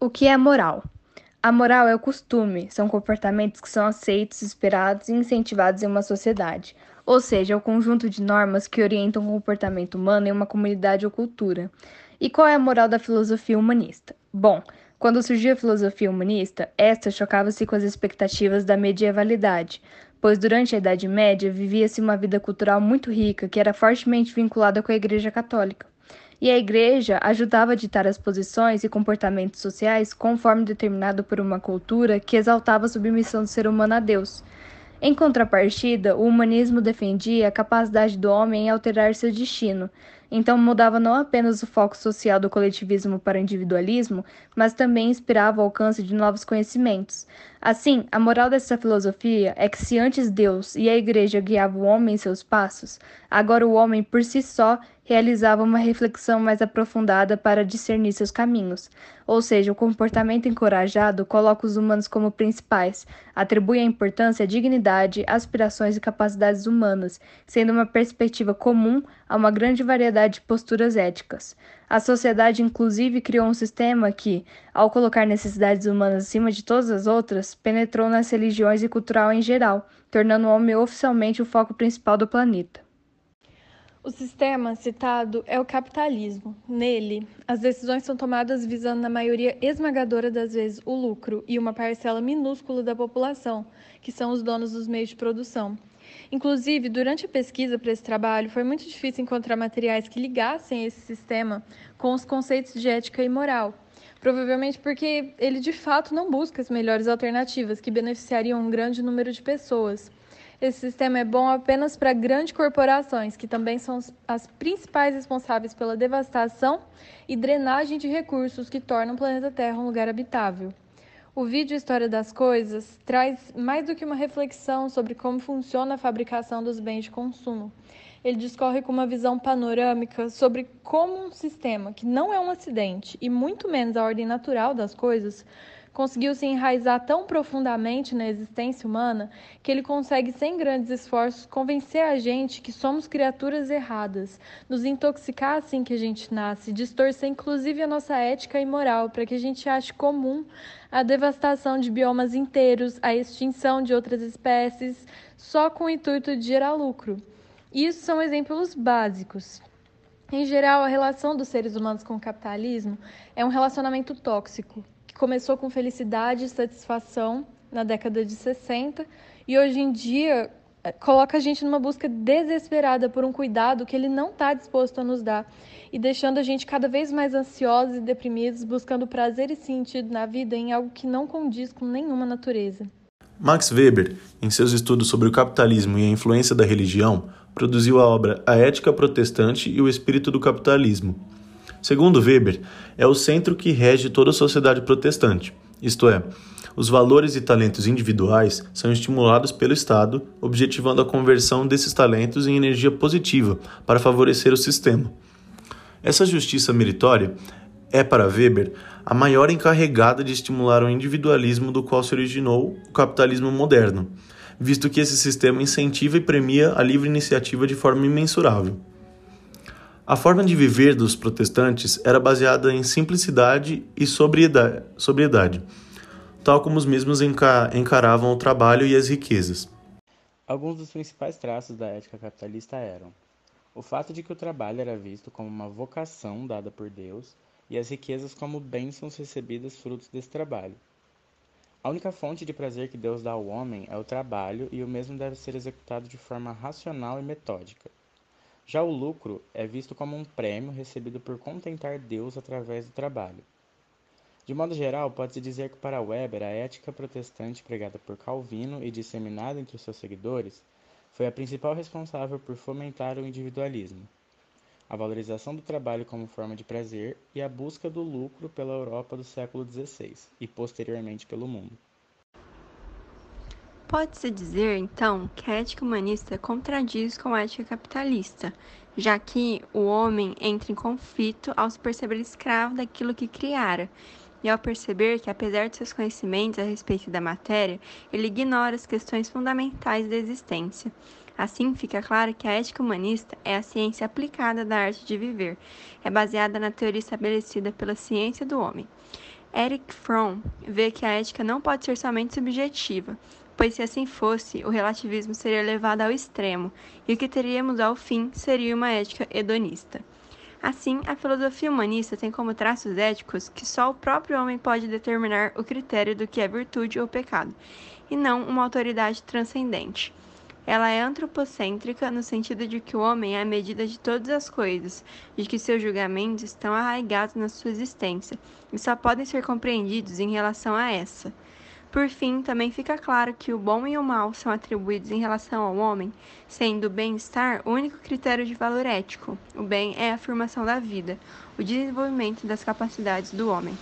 O que é moral? A moral é o costume, são comportamentos que são aceitos, esperados e incentivados em uma sociedade, ou seja, é o conjunto de normas que orientam o comportamento humano em uma comunidade ou cultura. E qual é a moral da filosofia humanista? Bom, quando surgiu a filosofia humanista, esta chocava-se com as expectativas da medievalidade, pois durante a Idade Média vivia-se uma vida cultural muito rica que era fortemente vinculada com a Igreja Católica e a Igreja ajudava a ditar as posições e comportamentos sociais conforme determinado por uma cultura que exaltava a submissão do ser humano a Deus. Em contrapartida, o humanismo defendia a capacidade do homem em alterar seu destino, então mudava não apenas o foco social do coletivismo para o individualismo, mas também inspirava o alcance de novos conhecimentos. Assim, a moral dessa filosofia é que se antes Deus e a Igreja guiavam o homem em seus passos, agora o homem por si só realizava uma reflexão mais aprofundada para discernir seus caminhos. Ou seja, o comportamento encorajado coloca os humanos como principais, atribui a importância à dignidade, aspirações e capacidades humanas, sendo uma perspectiva comum a uma grande variedade de posturas éticas. A sociedade, inclusive, criou um sistema que, ao colocar necessidades humanas acima de todas as outras, penetrou nas religiões e cultural em geral, tornando o homem oficialmente o foco principal do planeta. O sistema citado é o capitalismo. Nele, as decisões são tomadas visando, na maioria esmagadora das vezes, o lucro e uma parcela minúscula da população, que são os donos dos meios de produção. Inclusive, durante a pesquisa para esse trabalho, foi muito difícil encontrar materiais que ligassem esse sistema com os conceitos de ética e moral. Provavelmente porque ele de fato não busca as melhores alternativas que beneficiariam um grande número de pessoas. Esse sistema é bom apenas para grandes corporações, que também são as principais responsáveis pela devastação e drenagem de recursos que tornam o planeta Terra um lugar habitável. O vídeo História das Coisas traz mais do que uma reflexão sobre como funciona a fabricação dos bens de consumo. Ele discorre com uma visão panorâmica sobre como um sistema que não é um acidente e muito menos a ordem natural das coisas conseguiu se enraizar tão profundamente na existência humana que ele consegue, sem grandes esforços, convencer a gente que somos criaturas erradas, nos intoxicar assim que a gente nasce, distorcer inclusive a nossa ética e moral para que a gente ache comum a devastação de biomas inteiros, a extinção de outras espécies, só com o intuito de gerar lucro. Isso são exemplos básicos. Em geral, a relação dos seres humanos com o capitalismo é um relacionamento tóxico, começou com felicidade e satisfação na década de 60 e hoje em dia eh, coloca a gente numa busca desesperada por um cuidado que ele não está disposto a nos dar e deixando a gente cada vez mais ansiosos e deprimidos, buscando prazer e sentido na vida em algo que não condiz com nenhuma natureza. Max Weber, em seus estudos sobre o capitalismo e a influência da religião, produziu a obra A Ética Protestante e o Espírito do Capitalismo, Segundo Weber, é o centro que rege toda a sociedade protestante, isto é, os valores e talentos individuais são estimulados pelo Estado, objetivando a conversão desses talentos em energia positiva para favorecer o sistema. Essa justiça meritória é, para Weber, a maior encarregada de estimular o individualismo do qual se originou o capitalismo moderno, visto que esse sistema incentiva e premia a livre iniciativa de forma imensurável. A forma de viver dos protestantes era baseada em simplicidade e sobriedade, tal como os mesmos encaravam o trabalho e as riquezas. Alguns dos principais traços da ética capitalista eram o fato de que o trabalho era visto como uma vocação dada por Deus e as riquezas como bênçãos recebidas frutos desse trabalho. A única fonte de prazer que Deus dá ao homem é o trabalho e o mesmo deve ser executado de forma racional e metódica. Já o lucro é visto como um prêmio recebido por contentar Deus através do trabalho. De modo geral, pode-se dizer que para Weber a ética protestante pregada por Calvino e disseminada entre os seus seguidores foi a principal responsável por fomentar o individualismo, a valorização do trabalho como forma de prazer e a busca do lucro pela Europa do século XVI e posteriormente pelo mundo. Pode-se dizer, então, que a ética humanista contradiz com a ética capitalista, já que o homem entra em conflito ao se perceber escravo daquilo que criara, e ao perceber que, apesar de seus conhecimentos a respeito da matéria, ele ignora as questões fundamentais da existência. Assim, fica claro que a ética humanista é a ciência aplicada da arte de viver, é baseada na teoria estabelecida pela ciência do homem. Eric Fromm vê que a ética não pode ser somente subjetiva, pois se assim fosse, o relativismo seria levado ao extremo, e o que teríamos ao fim seria uma ética hedonista. Assim, a filosofia humanista tem como traços éticos que só o próprio homem pode determinar o critério do que é virtude ou pecado, e não uma autoridade transcendente. Ela é antropocêntrica no sentido de que o homem é a medida de todas as coisas, de que seus julgamentos estão arraigados na sua existência e só podem ser compreendidos em relação a essa. Por fim, também fica claro que o bom e o mal são atribuídos em relação ao homem, sendo o bem-estar o único critério de valor ético. O bem é a afirmação da vida, o desenvolvimento das capacidades do homem.